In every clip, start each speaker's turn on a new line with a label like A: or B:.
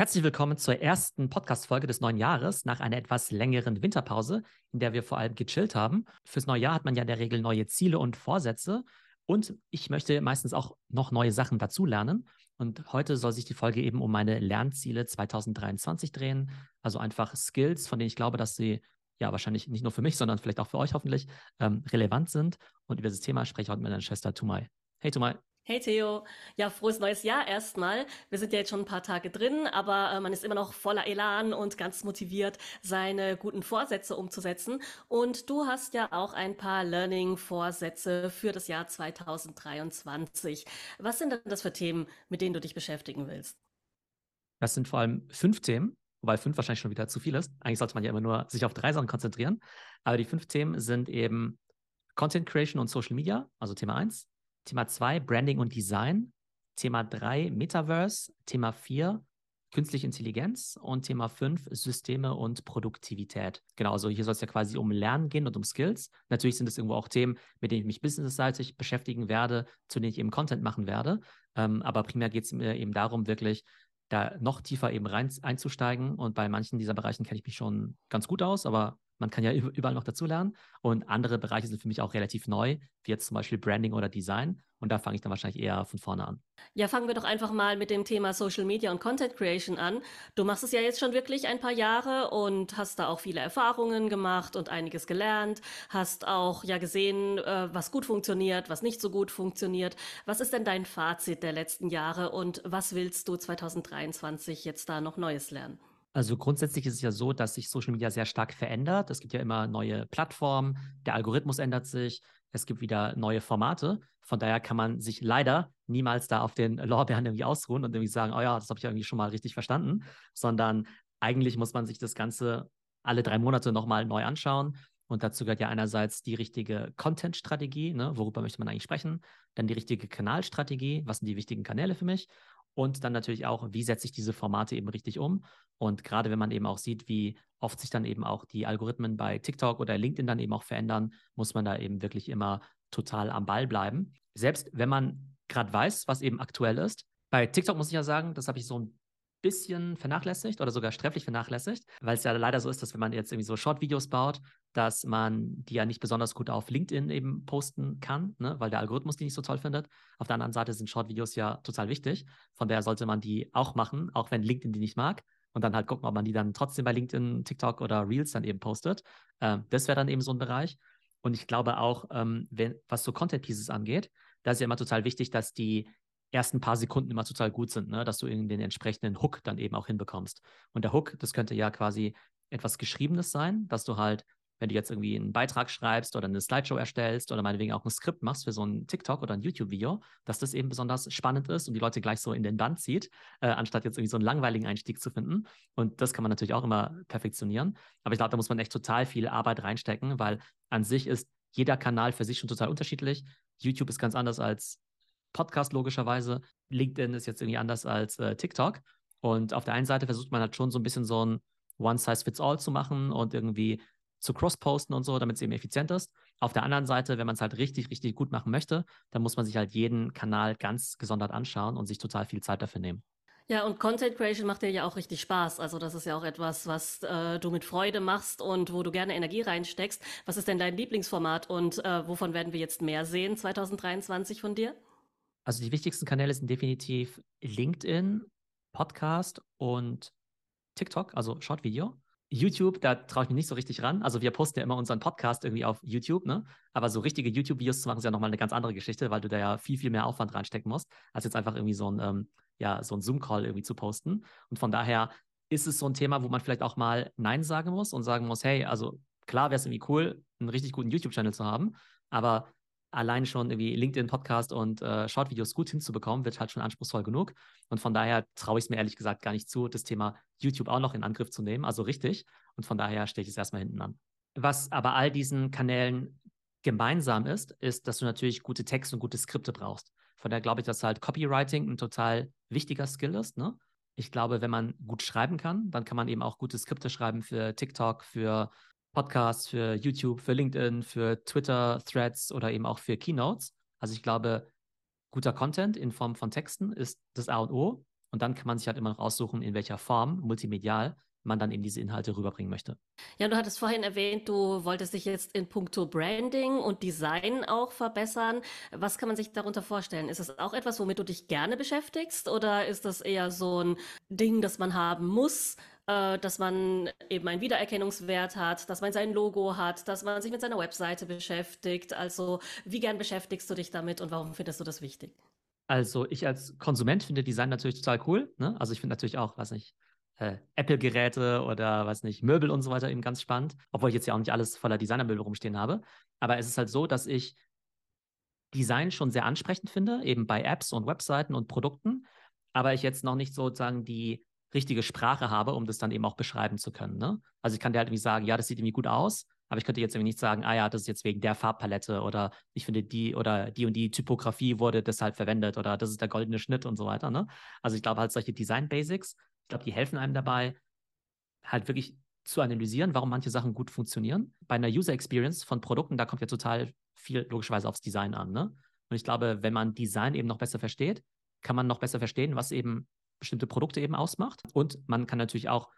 A: Herzlich willkommen zur ersten Podcast-Folge des neuen Jahres nach einer etwas längeren Winterpause, in der wir vor allem gechillt haben. Fürs neue Jahr hat man ja in der Regel neue Ziele und Vorsätze und ich möchte meistens auch noch neue Sachen dazulernen. Und heute soll sich die Folge eben um meine Lernziele 2023 drehen. Also einfach Skills, von denen ich glaube, dass sie ja wahrscheinlich nicht nur für mich, sondern vielleicht auch für euch hoffentlich ähm, relevant sind. Und über das Thema spreche ich heute mit meiner Schwester Tumai. Hey Tumai.
B: Hey Theo, ja, frohes neues Jahr erstmal. Wir sind ja jetzt schon ein paar Tage drin, aber äh, man ist immer noch voller Elan und ganz motiviert, seine guten Vorsätze umzusetzen. Und du hast ja auch ein paar Learning-Vorsätze für das Jahr 2023. Was sind denn das für Themen, mit denen du dich beschäftigen willst?
A: Das sind vor allem fünf Themen, wobei fünf wahrscheinlich schon wieder zu viel ist. Eigentlich sollte man ja immer nur sich auf drei Sachen konzentrieren. Aber die fünf Themen sind eben Content Creation und Social Media, also Thema eins. Thema 2, Branding und Design. Thema 3, Metaverse. Thema 4, Künstliche Intelligenz. Und Thema 5, Systeme und Produktivität. Genau, also hier soll es ja quasi um Lernen gehen und um Skills. Natürlich sind es irgendwo auch Themen, mit denen ich mich businessseitig beschäftigen werde, zu denen ich eben Content machen werde. Ähm, aber primär geht es mir eben darum, wirklich da noch tiefer eben rein einzusteigen. Und bei manchen dieser Bereichen kenne ich mich schon ganz gut aus, aber man kann ja überall noch dazulernen. Und andere Bereiche sind für mich auch relativ neu, wie jetzt zum Beispiel Branding oder Design. Und da fange ich dann wahrscheinlich eher von vorne an.
B: Ja, fangen wir doch einfach mal mit dem Thema Social Media und Content Creation an. Du machst es ja jetzt schon wirklich ein paar Jahre und hast da auch viele Erfahrungen gemacht und einiges gelernt. Hast auch ja gesehen, äh, was gut funktioniert, was nicht so gut funktioniert. Was ist denn dein Fazit der letzten Jahre und was willst du 2023 jetzt da noch Neues lernen?
A: Also grundsätzlich ist es ja so, dass sich Social Media sehr stark verändert. Es gibt ja immer neue Plattformen, der Algorithmus ändert sich, es gibt wieder neue Formate. Von daher kann man sich leider niemals da auf den Lorbeeren irgendwie ausruhen und irgendwie sagen, oh ja, das habe ich irgendwie schon mal richtig verstanden, sondern eigentlich muss man sich das Ganze alle drei Monate nochmal neu anschauen. Und dazu gehört ja einerseits die richtige Content-Strategie, ne, worüber möchte man eigentlich sprechen, dann die richtige Kanalstrategie, was sind die wichtigen Kanäle für mich und dann natürlich auch, wie setze ich diese Formate eben richtig um. Und gerade wenn man eben auch sieht, wie oft sich dann eben auch die Algorithmen bei TikTok oder LinkedIn dann eben auch verändern, muss man da eben wirklich immer total am Ball bleiben. Selbst wenn man gerade weiß, was eben aktuell ist. Bei TikTok muss ich ja sagen, das habe ich so ein bisschen vernachlässigt oder sogar sträflich vernachlässigt, weil es ja leider so ist, dass wenn man jetzt irgendwie so Short-Videos baut, dass man die ja nicht besonders gut auf LinkedIn eben posten kann, ne, weil der Algorithmus die nicht so toll findet. Auf der anderen Seite sind Short-Videos ja total wichtig. Von daher sollte man die auch machen, auch wenn LinkedIn die nicht mag. Und dann halt gucken, ob man die dann trotzdem bei LinkedIn, TikTok oder Reels dann eben postet. Ähm, das wäre dann eben so ein Bereich. Und ich glaube auch, ähm, wenn, was so Content Pieces angeht, da ist ja immer total wichtig, dass die ersten paar Sekunden immer total gut sind, ne? dass du in den entsprechenden Hook dann eben auch hinbekommst. Und der Hook, das könnte ja quasi etwas Geschriebenes sein, dass du halt, wenn du jetzt irgendwie einen Beitrag schreibst oder eine Slideshow erstellst oder meinetwegen auch ein Skript machst für so ein TikTok oder ein YouTube-Video, dass das eben besonders spannend ist und die Leute gleich so in den Band zieht, äh, anstatt jetzt irgendwie so einen langweiligen Einstieg zu finden. Und das kann man natürlich auch immer perfektionieren. Aber ich glaube, da muss man echt total viel Arbeit reinstecken, weil an sich ist jeder Kanal für sich schon total unterschiedlich. YouTube ist ganz anders als Podcast logischerweise. LinkedIn ist jetzt irgendwie anders als äh, TikTok. Und auf der einen Seite versucht man halt schon so ein bisschen so ein One-Size-Fits-All zu machen und irgendwie zu cross-posten und so, damit es eben effizient ist. Auf der anderen Seite, wenn man es halt richtig, richtig gut machen möchte, dann muss man sich halt jeden Kanal ganz gesondert anschauen und sich total viel Zeit dafür nehmen.
B: Ja, und Content Creation macht dir ja auch richtig Spaß. Also das ist ja auch etwas, was äh, du mit Freude machst und wo du gerne Energie reinsteckst. Was ist denn dein Lieblingsformat und äh, wovon werden wir jetzt mehr sehen 2023 von dir?
A: Also die wichtigsten Kanäle sind definitiv LinkedIn, Podcast und TikTok, also Short-Video. YouTube, da traue ich mich nicht so richtig ran. Also wir posten ja immer unseren Podcast irgendwie auf YouTube, ne? Aber so richtige YouTube-Videos zu machen, ist ja nochmal eine ganz andere Geschichte, weil du da ja viel, viel mehr Aufwand reinstecken musst, als jetzt einfach irgendwie so ein, ähm, ja, so ein Zoom-Call irgendwie zu posten. Und von daher ist es so ein Thema, wo man vielleicht auch mal Nein sagen muss und sagen muss, hey, also klar wäre es irgendwie cool, einen richtig guten YouTube-Channel zu haben, aber allein schon irgendwie LinkedIn-Podcast und äh, Short-Videos gut hinzubekommen, wird halt schon anspruchsvoll genug. Und von daher traue ich es mir ehrlich gesagt gar nicht zu, das Thema YouTube auch noch in Angriff zu nehmen. Also richtig. Und von daher stehe ich es erstmal hinten an. Was aber all diesen Kanälen gemeinsam ist, ist, dass du natürlich gute Texte und gute Skripte brauchst. Von daher glaube ich, dass halt Copywriting ein total wichtiger Skill ist. Ne? Ich glaube, wenn man gut schreiben kann, dann kann man eben auch gute Skripte schreiben für TikTok, für Podcasts, für YouTube, für LinkedIn, für Twitter, Threads oder eben auch für Keynotes. Also ich glaube, guter Content in Form von Texten ist das A und O. Und dann kann man sich halt immer noch aussuchen, in welcher Form, multimedial, man dann eben diese Inhalte rüberbringen möchte.
B: Ja, du hattest vorhin erwähnt, du wolltest dich jetzt in puncto Branding und Design auch verbessern. Was kann man sich darunter vorstellen? Ist das auch etwas, womit du dich gerne beschäftigst oder ist das eher so ein Ding, das man haben muss, äh, dass man eben einen Wiedererkennungswert hat, dass man sein Logo hat, dass man sich mit seiner Webseite beschäftigt? Also wie gern beschäftigst du dich damit und warum findest du das wichtig?
A: Also ich als Konsument finde Design natürlich total cool. Ne? Also ich finde natürlich auch, was nicht, äh, Apple-Geräte oder was nicht, Möbel und so weiter eben ganz spannend. Obwohl ich jetzt ja auch nicht alles voller Designermöbel rumstehen habe. Aber es ist halt so, dass ich Design schon sehr ansprechend finde, eben bei Apps und Webseiten und Produkten. Aber ich jetzt noch nicht sozusagen die richtige Sprache habe, um das dann eben auch beschreiben zu können. Ne? Also ich kann dir halt irgendwie sagen, ja, das sieht irgendwie gut aus, aber ich könnte jetzt irgendwie nicht sagen, ah ja, das ist jetzt wegen der Farbpalette oder ich finde die oder die und die Typografie wurde deshalb verwendet oder das ist der goldene Schnitt und so weiter. Ne? Also ich glaube halt solche Design Basics, ich glaube, die helfen einem dabei, halt wirklich zu analysieren, warum manche Sachen gut funktionieren. Bei einer User Experience von Produkten, da kommt ja total viel logischerweise aufs Design an. Ne? Und ich glaube, wenn man Design eben noch besser versteht, kann man noch besser verstehen, was eben bestimmte Produkte eben ausmacht. Und man kann natürlich auch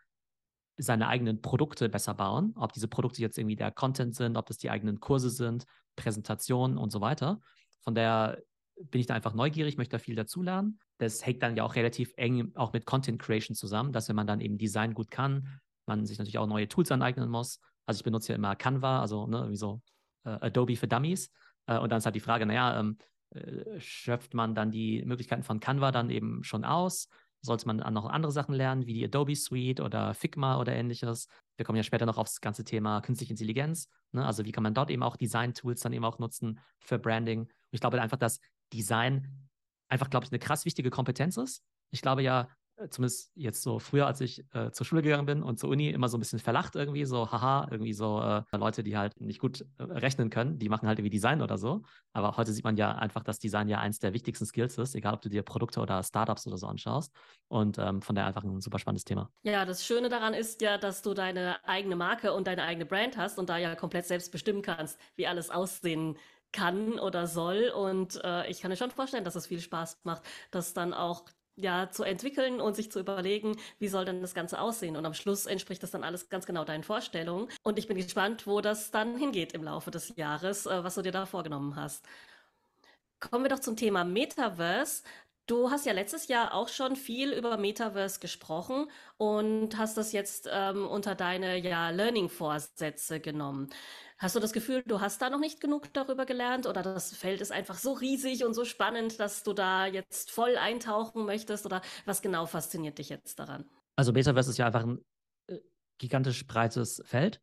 A: seine eigenen Produkte besser bauen, ob diese Produkte jetzt irgendwie der Content sind, ob das die eigenen Kurse sind, Präsentationen und so weiter. Von daher bin ich da einfach neugierig, möchte da viel dazulernen. Das hängt dann ja auch relativ eng auch mit Content Creation zusammen, dass wenn man dann eben Design gut kann, man sich natürlich auch neue Tools aneignen muss. Also ich benutze ja immer Canva, also ne, wie so äh, Adobe für Dummies. Äh, und dann ist halt die Frage, naja, ähm, äh, schöpft man dann die Möglichkeiten von Canva dann eben schon aus? Sollte man noch andere Sachen lernen, wie die Adobe Suite oder Figma oder ähnliches. Wir kommen ja später noch aufs ganze Thema künstliche Intelligenz. Ne? Also wie kann man dort eben auch Design-Tools dann eben auch nutzen für Branding. Und ich glaube einfach, dass Design einfach, glaube ich, eine krass wichtige Kompetenz ist. Ich glaube ja, zumindest jetzt so früher, als ich äh, zur Schule gegangen bin und zur Uni, immer so ein bisschen verlacht irgendwie, so haha, irgendwie so äh, Leute, die halt nicht gut äh, rechnen können, die machen halt irgendwie Design oder so. Aber heute sieht man ja einfach, dass Design ja eins der wichtigsten Skills ist, egal ob du dir Produkte oder Startups oder so anschaust. Und ähm, von daher einfach ein super spannendes Thema.
B: Ja, das Schöne daran ist ja, dass du deine eigene Marke und deine eigene Brand hast und da ja komplett selbst bestimmen kannst, wie alles aussehen kann oder soll. Und äh, ich kann mir schon vorstellen, dass es viel Spaß macht, das dann auch ja, zu entwickeln und sich zu überlegen, wie soll denn das Ganze aussehen. Und am Schluss entspricht das dann alles ganz genau deinen Vorstellungen. Und ich bin gespannt, wo das dann hingeht im Laufe des Jahres, äh, was du dir da vorgenommen hast. Kommen wir doch zum Thema Metaverse. Du hast ja letztes Jahr auch schon viel über Metaverse gesprochen und hast das jetzt ähm, unter deine ja, Learning-Vorsätze genommen. Hast du das Gefühl, du hast da noch nicht genug darüber gelernt oder das Feld ist einfach so riesig und so spannend, dass du da jetzt voll eintauchen möchtest oder was genau fasziniert dich jetzt daran?
A: Also Metaverse ist ja einfach ein äh, gigantisch breites Feld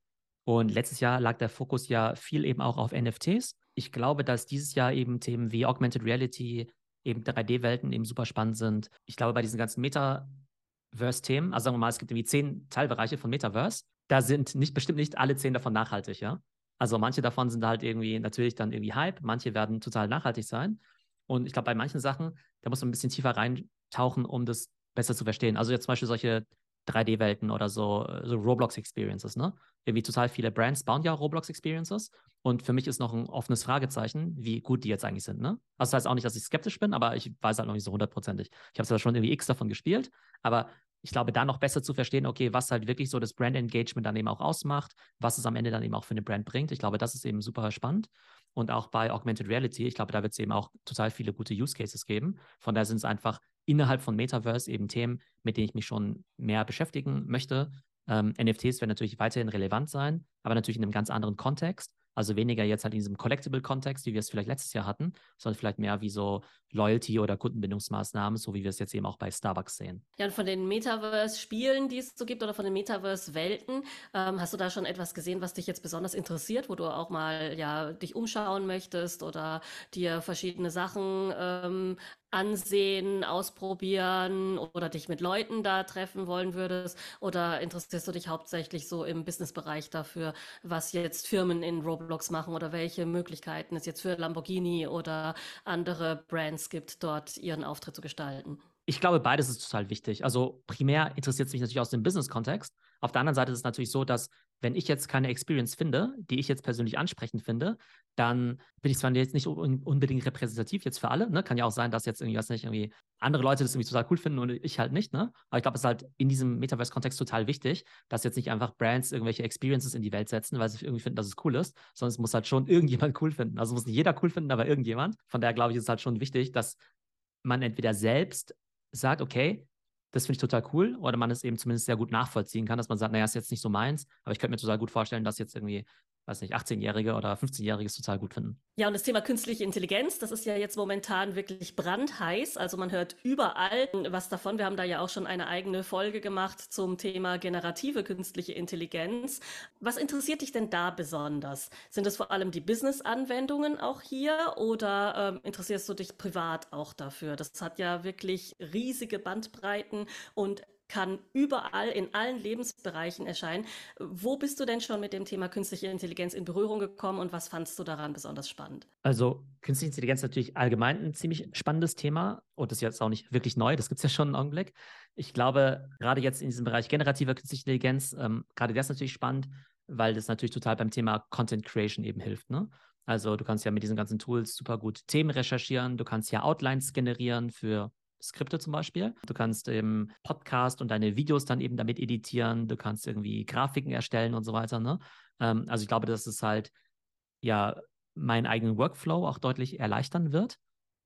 A: und letztes Jahr lag der Fokus ja viel eben auch auf NFTs. Ich glaube, dass dieses Jahr eben Themen wie Augmented Reality, eben 3D-Welten eben super spannend sind. Ich glaube, bei diesen ganzen Metaverse-Themen, also sagen wir mal, es gibt irgendwie zehn Teilbereiche von Metaverse, da sind nicht bestimmt nicht alle zehn davon nachhaltig, ja. Also manche davon sind halt irgendwie natürlich dann irgendwie Hype, manche werden total nachhaltig sein. Und ich glaube, bei manchen Sachen, da muss man ein bisschen tiefer reintauchen, um das besser zu verstehen. Also jetzt zum Beispiel solche 3D-Welten oder so, so Roblox-Experiences, ne? Irgendwie total viele Brands bauen ja Roblox-Experiences. Und für mich ist noch ein offenes Fragezeichen, wie gut die jetzt eigentlich sind, ne? Also das heißt auch nicht, dass ich skeptisch bin, aber ich weiß halt noch nicht so hundertprozentig. Ich habe zwar schon irgendwie X davon gespielt, aber ich glaube, da noch besser zu verstehen, okay, was halt wirklich so das Brand Engagement dann eben auch ausmacht, was es am Ende dann eben auch für eine Brand bringt. Ich glaube, das ist eben super spannend. Und auch bei Augmented Reality, ich glaube, da wird es eben auch total viele gute Use Cases geben. Von daher sind es einfach innerhalb von Metaverse eben Themen, mit denen ich mich schon mehr beschäftigen möchte. Ähm, NFTs werden natürlich weiterhin relevant sein, aber natürlich in einem ganz anderen Kontext. Also weniger jetzt halt in diesem Collectible-Kontext, wie wir es vielleicht letztes Jahr hatten, sondern vielleicht mehr wie so Loyalty- oder Kundenbindungsmaßnahmen, so wie wir es jetzt eben auch bei Starbucks sehen.
B: Ja, und von den Metaverse-Spielen, die es so gibt, oder von den Metaverse-Welten, ähm, hast du da schon etwas gesehen, was dich jetzt besonders interessiert, wo du auch mal ja dich umschauen möchtest oder dir verschiedene Sachen ähm, ansehen, ausprobieren oder dich mit Leuten da treffen wollen würdest? Oder interessierst du dich hauptsächlich so im Businessbereich dafür, was jetzt Firmen in Roblox machen oder welche Möglichkeiten es jetzt für Lamborghini oder andere Brands gibt, dort ihren Auftritt zu gestalten?
A: Ich glaube, beides ist total wichtig. Also primär interessiert es mich natürlich aus dem Business-Kontext. Auf der anderen Seite ist es natürlich so, dass wenn ich jetzt keine Experience finde, die ich jetzt persönlich ansprechend finde, dann bin ich zwar jetzt nicht unbedingt repräsentativ jetzt für alle, ne? Kann ja auch sein, dass jetzt irgendwie, was nicht, irgendwie andere Leute das irgendwie total cool finden und ich halt nicht, ne? Aber ich glaube, es ist halt in diesem Metaverse-Kontext total wichtig, dass jetzt nicht einfach Brands irgendwelche Experiences in die Welt setzen, weil sie irgendwie finden, dass es cool ist, sondern es muss halt schon irgendjemand cool finden. Also muss nicht jeder cool finden, aber irgendjemand. Von daher glaube ich, ist es halt schon wichtig, dass man entweder selbst sagt, okay, das finde ich total cool. Oder man es eben zumindest sehr gut nachvollziehen kann, dass man sagt, naja, ist jetzt nicht so meins, aber ich könnte mir total gut vorstellen, dass jetzt irgendwie weiß nicht, 18-Jährige oder 15-Jährige es total gut finden.
B: Ja, und das Thema künstliche Intelligenz, das ist ja jetzt momentan wirklich brandheiß. Also man hört überall was davon. Wir haben da ja auch schon eine eigene Folge gemacht zum Thema generative künstliche Intelligenz. Was interessiert dich denn da besonders? Sind es vor allem die Business-Anwendungen auch hier oder ähm, interessierst du dich privat auch dafür? Das hat ja wirklich riesige Bandbreiten und kann überall in allen Lebensbereichen erscheinen. Wo bist du denn schon mit dem Thema künstliche Intelligenz in Berührung gekommen und was fandst du daran besonders spannend?
A: Also künstliche Intelligenz ist natürlich allgemein ein ziemlich spannendes Thema und das ist jetzt auch nicht wirklich neu, das gibt es ja schon einen Augenblick. Ich glaube, gerade jetzt in diesem Bereich generativer künstliche Intelligenz, ähm, gerade das ist natürlich spannend, weil das natürlich total beim Thema Content Creation eben hilft. Ne? Also du kannst ja mit diesen ganzen Tools super gut Themen recherchieren, du kannst ja Outlines generieren für Skripte zum Beispiel. Du kannst im Podcast und deine Videos dann eben damit editieren. Du kannst irgendwie Grafiken erstellen und so weiter. Ne? Ähm, also ich glaube, dass es halt ja meinen eigenen Workflow auch deutlich erleichtern wird.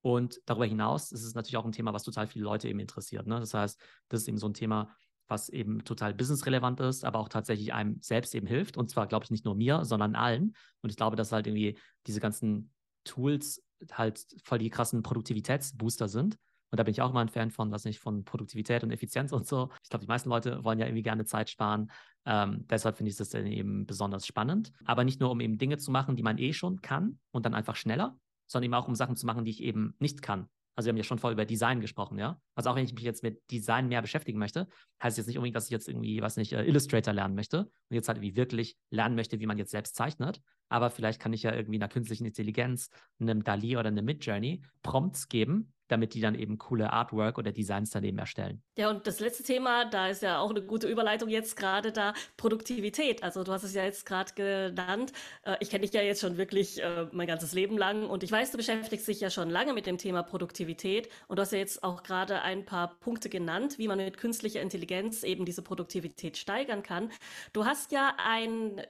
A: Und darüber hinaus ist es natürlich auch ein Thema, was total viele Leute eben interessiert. Ne? Das heißt, das ist eben so ein Thema, was eben total businessrelevant ist, aber auch tatsächlich einem selbst eben hilft. Und zwar, glaube ich, nicht nur mir, sondern allen. Und ich glaube, dass halt irgendwie diese ganzen Tools halt voll die krassen Produktivitätsbooster sind. Und da bin ich auch immer ein Fan von, was nicht, von Produktivität und Effizienz und so. Ich glaube, die meisten Leute wollen ja irgendwie gerne Zeit sparen. Ähm, deshalb finde ich das dann eben besonders spannend. Aber nicht nur, um eben Dinge zu machen, die man eh schon kann und dann einfach schneller, sondern eben auch, um Sachen zu machen, die ich eben nicht kann. Also wir haben ja schon vorher über Design gesprochen, ja. Also auch wenn ich mich jetzt mit Design mehr beschäftigen möchte, heißt es jetzt nicht unbedingt, dass ich jetzt irgendwie, was nicht, äh, Illustrator lernen möchte und jetzt halt irgendwie wirklich lernen möchte, wie man jetzt selbst zeichnet. Aber vielleicht kann ich ja irgendwie einer künstlichen Intelligenz, einem DALI oder einem Midjourney Prompts geben, damit die dann eben coole Artwork oder Designs daneben erstellen.
B: Ja, und das letzte Thema, da ist ja auch eine gute Überleitung jetzt gerade da, Produktivität. Also du hast es ja jetzt gerade genannt. Äh, ich kenne dich ja jetzt schon wirklich äh, mein ganzes Leben lang und ich weiß, du beschäftigst dich ja schon lange mit dem Thema Produktivität und du hast ja jetzt auch gerade ein paar Punkte genannt, wie man mit künstlicher Intelligenz eben diese Produktivität steigern kann. Du hast ja ein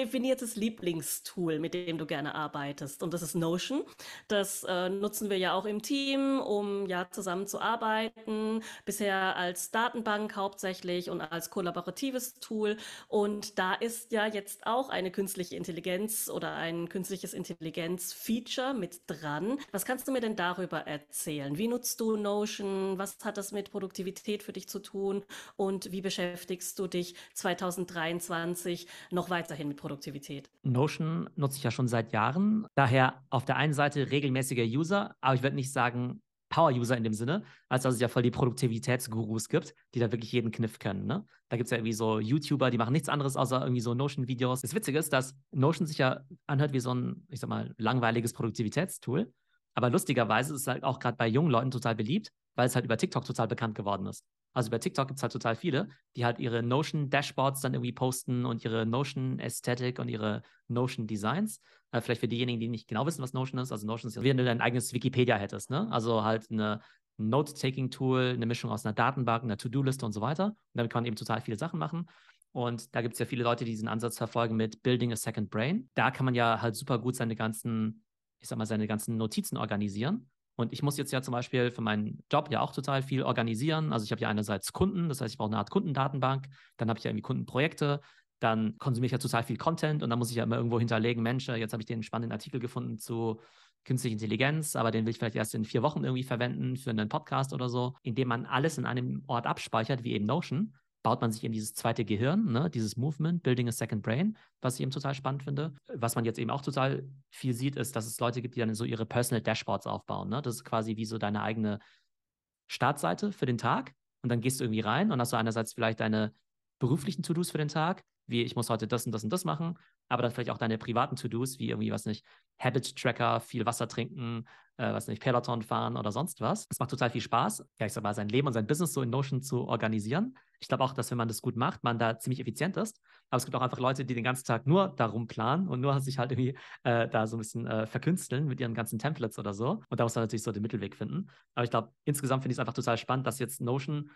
B: definiertes Lieblingstool, mit dem du gerne arbeitest. Und das ist Notion. Das äh, nutzen wir ja auch im Team, um ja zusammen zu arbeiten. Bisher als Datenbank hauptsächlich und als kollaboratives Tool. Und da ist ja jetzt auch eine künstliche Intelligenz oder ein künstliches Intelligenz-Feature mit dran. Was kannst du mir denn darüber erzählen? Wie nutzt du Notion? Was hat das mit Produktivität für dich zu tun? Und wie beschäftigst du dich 2023 noch weiterhin mit Produktivität?
A: Notion nutze ich ja schon seit Jahren. Daher auf der einen Seite regelmäßiger User, aber ich würde nicht sagen Power-User in dem Sinne, als dass es ja voll die Produktivitätsgurus gibt, die da wirklich jeden Kniff können. Ne? Da gibt es ja irgendwie so YouTuber, die machen nichts anderes außer irgendwie so Notion-Videos. Das Witzige ist, dass Notion sich ja anhört wie so ein, ich sag mal, langweiliges Produktivitätstool. Aber lustigerweise ist es halt auch gerade bei jungen Leuten total beliebt, weil es halt über TikTok total bekannt geworden ist. Also bei TikTok gibt es halt total viele, die halt ihre Notion-Dashboards dann irgendwie posten und ihre Notion-Ästhetik und ihre Notion-Designs. Äh, vielleicht für diejenigen, die nicht genau wissen, was Notion ist. Also Notion ist wie wenn du dein eigenes Wikipedia hättest. Ne? Also halt eine Note-Taking-Tool, eine Mischung aus einer Datenbank, einer To-Do-Liste und so weiter. Und damit kann man eben total viele Sachen machen. Und da gibt es ja viele Leute, die diesen Ansatz verfolgen mit Building a Second Brain. Da kann man ja halt super gut seine ganzen, ich sag mal, seine ganzen Notizen organisieren. Und ich muss jetzt ja zum Beispiel für meinen Job ja auch total viel organisieren. Also ich habe ja einerseits Kunden, das heißt, ich brauche eine Art Kundendatenbank, dann habe ich ja irgendwie Kundenprojekte, dann konsumiere ich ja total viel Content und dann muss ich ja immer irgendwo hinterlegen, Mensch, jetzt habe ich den spannenden Artikel gefunden zu künstlicher Intelligenz, aber den will ich vielleicht erst in vier Wochen irgendwie verwenden für einen Podcast oder so, indem man alles in einem Ort abspeichert, wie eben Notion baut man sich in dieses zweite Gehirn, ne, dieses Movement, Building a Second Brain, was ich eben total spannend finde. Was man jetzt eben auch total viel sieht, ist, dass es Leute gibt, die dann so ihre Personal Dashboards aufbauen. Ne? Das ist quasi wie so deine eigene Startseite für den Tag. Und dann gehst du irgendwie rein und hast du einerseits vielleicht deine beruflichen To-Dos für den Tag, wie ich muss heute das und das und das machen, aber dann vielleicht auch deine privaten To-Dos, wie irgendwie, was nicht, Habit-Tracker, viel Wasser trinken, äh, was nicht, Peloton fahren oder sonst was. Es macht total viel Spaß, ja, ich sag mal, sein Leben und sein Business so in Notion zu organisieren. Ich glaube auch, dass wenn man das gut macht, man da ziemlich effizient ist. Aber es gibt auch einfach Leute, die den ganzen Tag nur darum planen und nur sich halt irgendwie äh, da so ein bisschen äh, verkünsteln mit ihren ganzen Templates oder so. Und da muss man natürlich so den Mittelweg finden. Aber ich glaube, insgesamt finde ich es einfach total spannend, dass jetzt Notion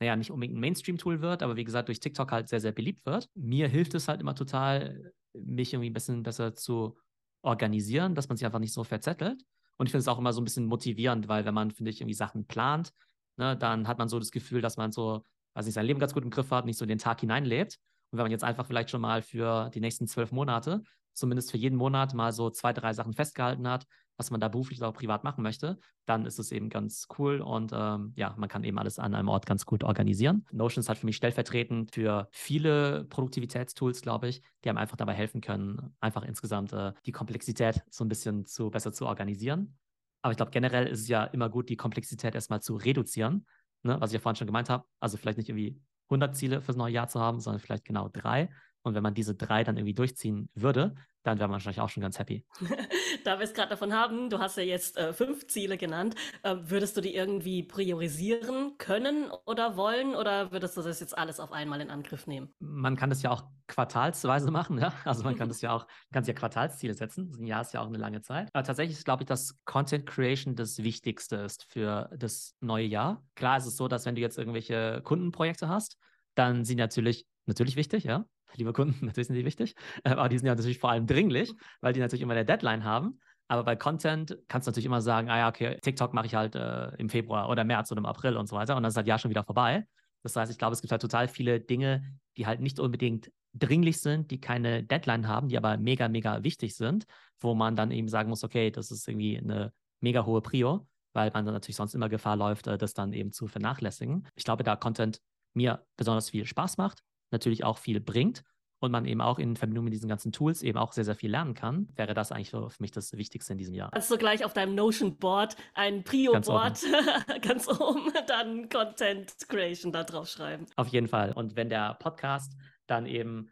A: naja, nicht unbedingt ein Mainstream-Tool wird, aber wie gesagt, durch TikTok halt sehr, sehr beliebt wird. Mir hilft es halt immer total, mich irgendwie ein bisschen besser zu organisieren, dass man sich einfach nicht so verzettelt. Und ich finde es auch immer so ein bisschen motivierend, weil wenn man, finde ich, irgendwie Sachen plant, ne, dann hat man so das Gefühl, dass man so, weiß nicht, sein Leben ganz gut im Griff hat, nicht so den Tag hineinlebt. Und wenn man jetzt einfach vielleicht schon mal für die nächsten zwölf Monate, zumindest für jeden Monat mal so zwei, drei Sachen festgehalten hat, was man da beruflich oder auch privat machen möchte, dann ist es eben ganz cool und ähm, ja, man kann eben alles an einem Ort ganz gut organisieren. Notion ist halt für mich stellvertretend für viele Produktivitätstools, glaube ich, die einem einfach dabei helfen können, einfach insgesamt äh, die Komplexität so ein bisschen zu besser zu organisieren. Aber ich glaube, generell ist es ja immer gut, die Komplexität erstmal zu reduzieren, ne? was ich ja vorhin schon gemeint habe. Also vielleicht nicht irgendwie 100 Ziele fürs neue Jahr zu haben, sondern vielleicht genau drei. Und wenn man diese drei dann irgendwie durchziehen würde, dann wäre man wahrscheinlich auch schon ganz happy.
B: da wir es gerade davon haben, du hast ja jetzt äh, fünf Ziele genannt, äh, würdest du die irgendwie priorisieren können oder wollen oder würdest du das jetzt alles auf einmal in Angriff nehmen?
A: Man kann das ja auch quartalsweise machen, ja. Also man kann das ja auch, kann sich ja Quartalsziele setzen. Ein Jahr ist ja auch eine lange Zeit. Aber tatsächlich ist, glaube ich, dass Content Creation das Wichtigste ist für das neue Jahr. Klar ist es so, dass wenn du jetzt irgendwelche Kundenprojekte hast, dann sind natürlich natürlich wichtig, ja liebe Kunden, natürlich sind die wichtig, äh, aber die sind ja natürlich vor allem dringlich, weil die natürlich immer eine Deadline haben. Aber bei Content kannst du natürlich immer sagen, ah ja, okay, TikTok mache ich halt äh, im Februar oder März oder im April und so weiter und dann ist halt ja schon wieder vorbei. Das heißt, ich glaube, es gibt halt total viele Dinge, die halt nicht unbedingt dringlich sind, die keine Deadline haben, die aber mega, mega wichtig sind, wo man dann eben sagen muss, okay, das ist irgendwie eine mega hohe Prio, weil man dann natürlich sonst immer Gefahr läuft, äh, das dann eben zu vernachlässigen. Ich glaube, da Content mir besonders viel Spaß macht natürlich auch viel bringt und man eben auch in Verbindung mit diesen ganzen Tools eben auch sehr, sehr viel lernen kann, wäre das eigentlich für mich das Wichtigste in diesem Jahr.
B: Kannst du gleich auf deinem Notion-Board ein Prio-Board ganz, ganz, oben dann Content Creation da drauf schreiben?
A: Auf jeden Fall. Und wenn der Podcast dann eben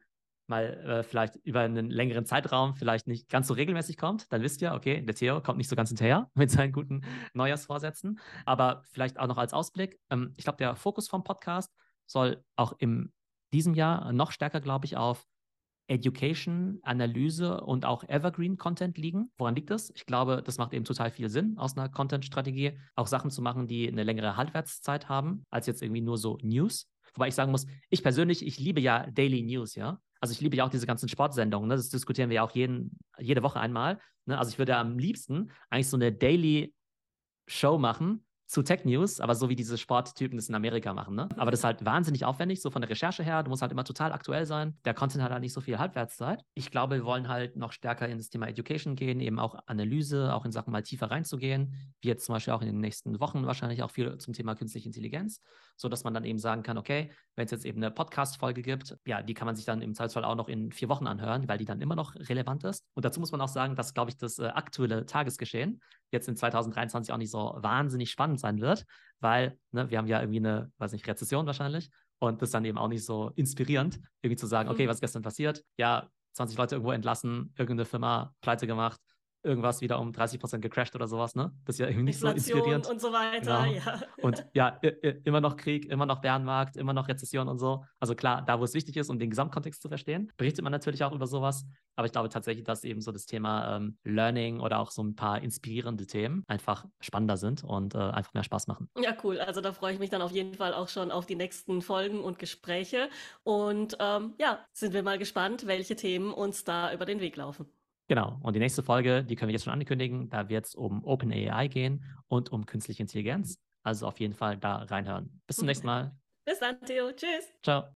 A: mal äh, vielleicht über einen längeren Zeitraum vielleicht nicht ganz so regelmäßig kommt, dann wisst ihr, okay, der Theo kommt nicht so ganz hinterher mit seinen guten Neujahrsvorsätzen. Aber vielleicht auch noch als Ausblick, ähm, ich glaube, der Fokus vom Podcast soll auch im diesem Jahr noch stärker, glaube ich, auf Education, Analyse und auch Evergreen-Content liegen. Woran liegt das? Ich glaube, das macht eben total viel Sinn, aus einer Content-Strategie auch Sachen zu machen, die eine längere Halbwertszeit haben, als jetzt irgendwie nur so News. Wobei ich sagen muss, ich persönlich, ich liebe ja Daily News, ja. Also ich liebe ja auch diese ganzen Sportsendungen, ne? das diskutieren wir ja auch jeden, jede Woche einmal. Ne? Also ich würde am liebsten eigentlich so eine Daily Show machen, zu Tech News, aber so wie diese Sporttypen das in Amerika machen. Ne? Aber das ist halt wahnsinnig aufwendig, so von der Recherche her. Du musst halt immer total aktuell sein. Der Content hat halt nicht so viel Halbwertszeit. Ich glaube, wir wollen halt noch stärker ins Thema Education gehen, eben auch Analyse, auch in Sachen mal tiefer reinzugehen, wie jetzt zum Beispiel auch in den nächsten Wochen wahrscheinlich auch viel zum Thema künstliche Intelligenz, so dass man dann eben sagen kann, okay, wenn es jetzt eben eine Podcast-Folge gibt, ja, die kann man sich dann im Zweifelsfall auch noch in vier Wochen anhören, weil die dann immer noch relevant ist. Und dazu muss man auch sagen, dass, glaube ich, das äh, aktuelle Tagesgeschehen jetzt in 2023 auch nicht so wahnsinnig spannend sein wird, weil ne, wir haben ja irgendwie eine, weiß nicht, Rezession wahrscheinlich und das ist dann eben auch nicht so inspirierend, irgendwie zu sagen, okay, mhm. was ist gestern passiert? Ja, 20 Leute irgendwo entlassen, irgendeine Firma pleite gemacht, irgendwas wieder um 30 Prozent gecrashed oder sowas, ne? Das ist ja irgendwie nicht Inflation so inspirierend.
B: und so weiter, genau. ja.
A: Und ja, immer noch Krieg, immer noch Bärenmarkt, immer noch Rezession und so. Also klar, da wo es wichtig ist, um den Gesamtkontext zu verstehen, berichtet man natürlich auch über sowas. Aber ich glaube tatsächlich, dass eben so das Thema ähm, Learning oder auch so ein paar inspirierende Themen einfach spannender sind und äh, einfach mehr Spaß machen.
B: Ja, cool. Also da freue ich mich dann auf jeden Fall auch schon auf die nächsten Folgen und Gespräche. Und ähm, ja, sind wir mal gespannt, welche Themen uns da über den Weg laufen.
A: Genau. Und die nächste Folge, die können wir jetzt schon ankündigen. Da wird es um OpenAI gehen und um künstliche Intelligenz. Also auf jeden Fall da reinhören. Bis zum nächsten Mal.
B: Bis dann, Theo. Tschüss.
A: Ciao.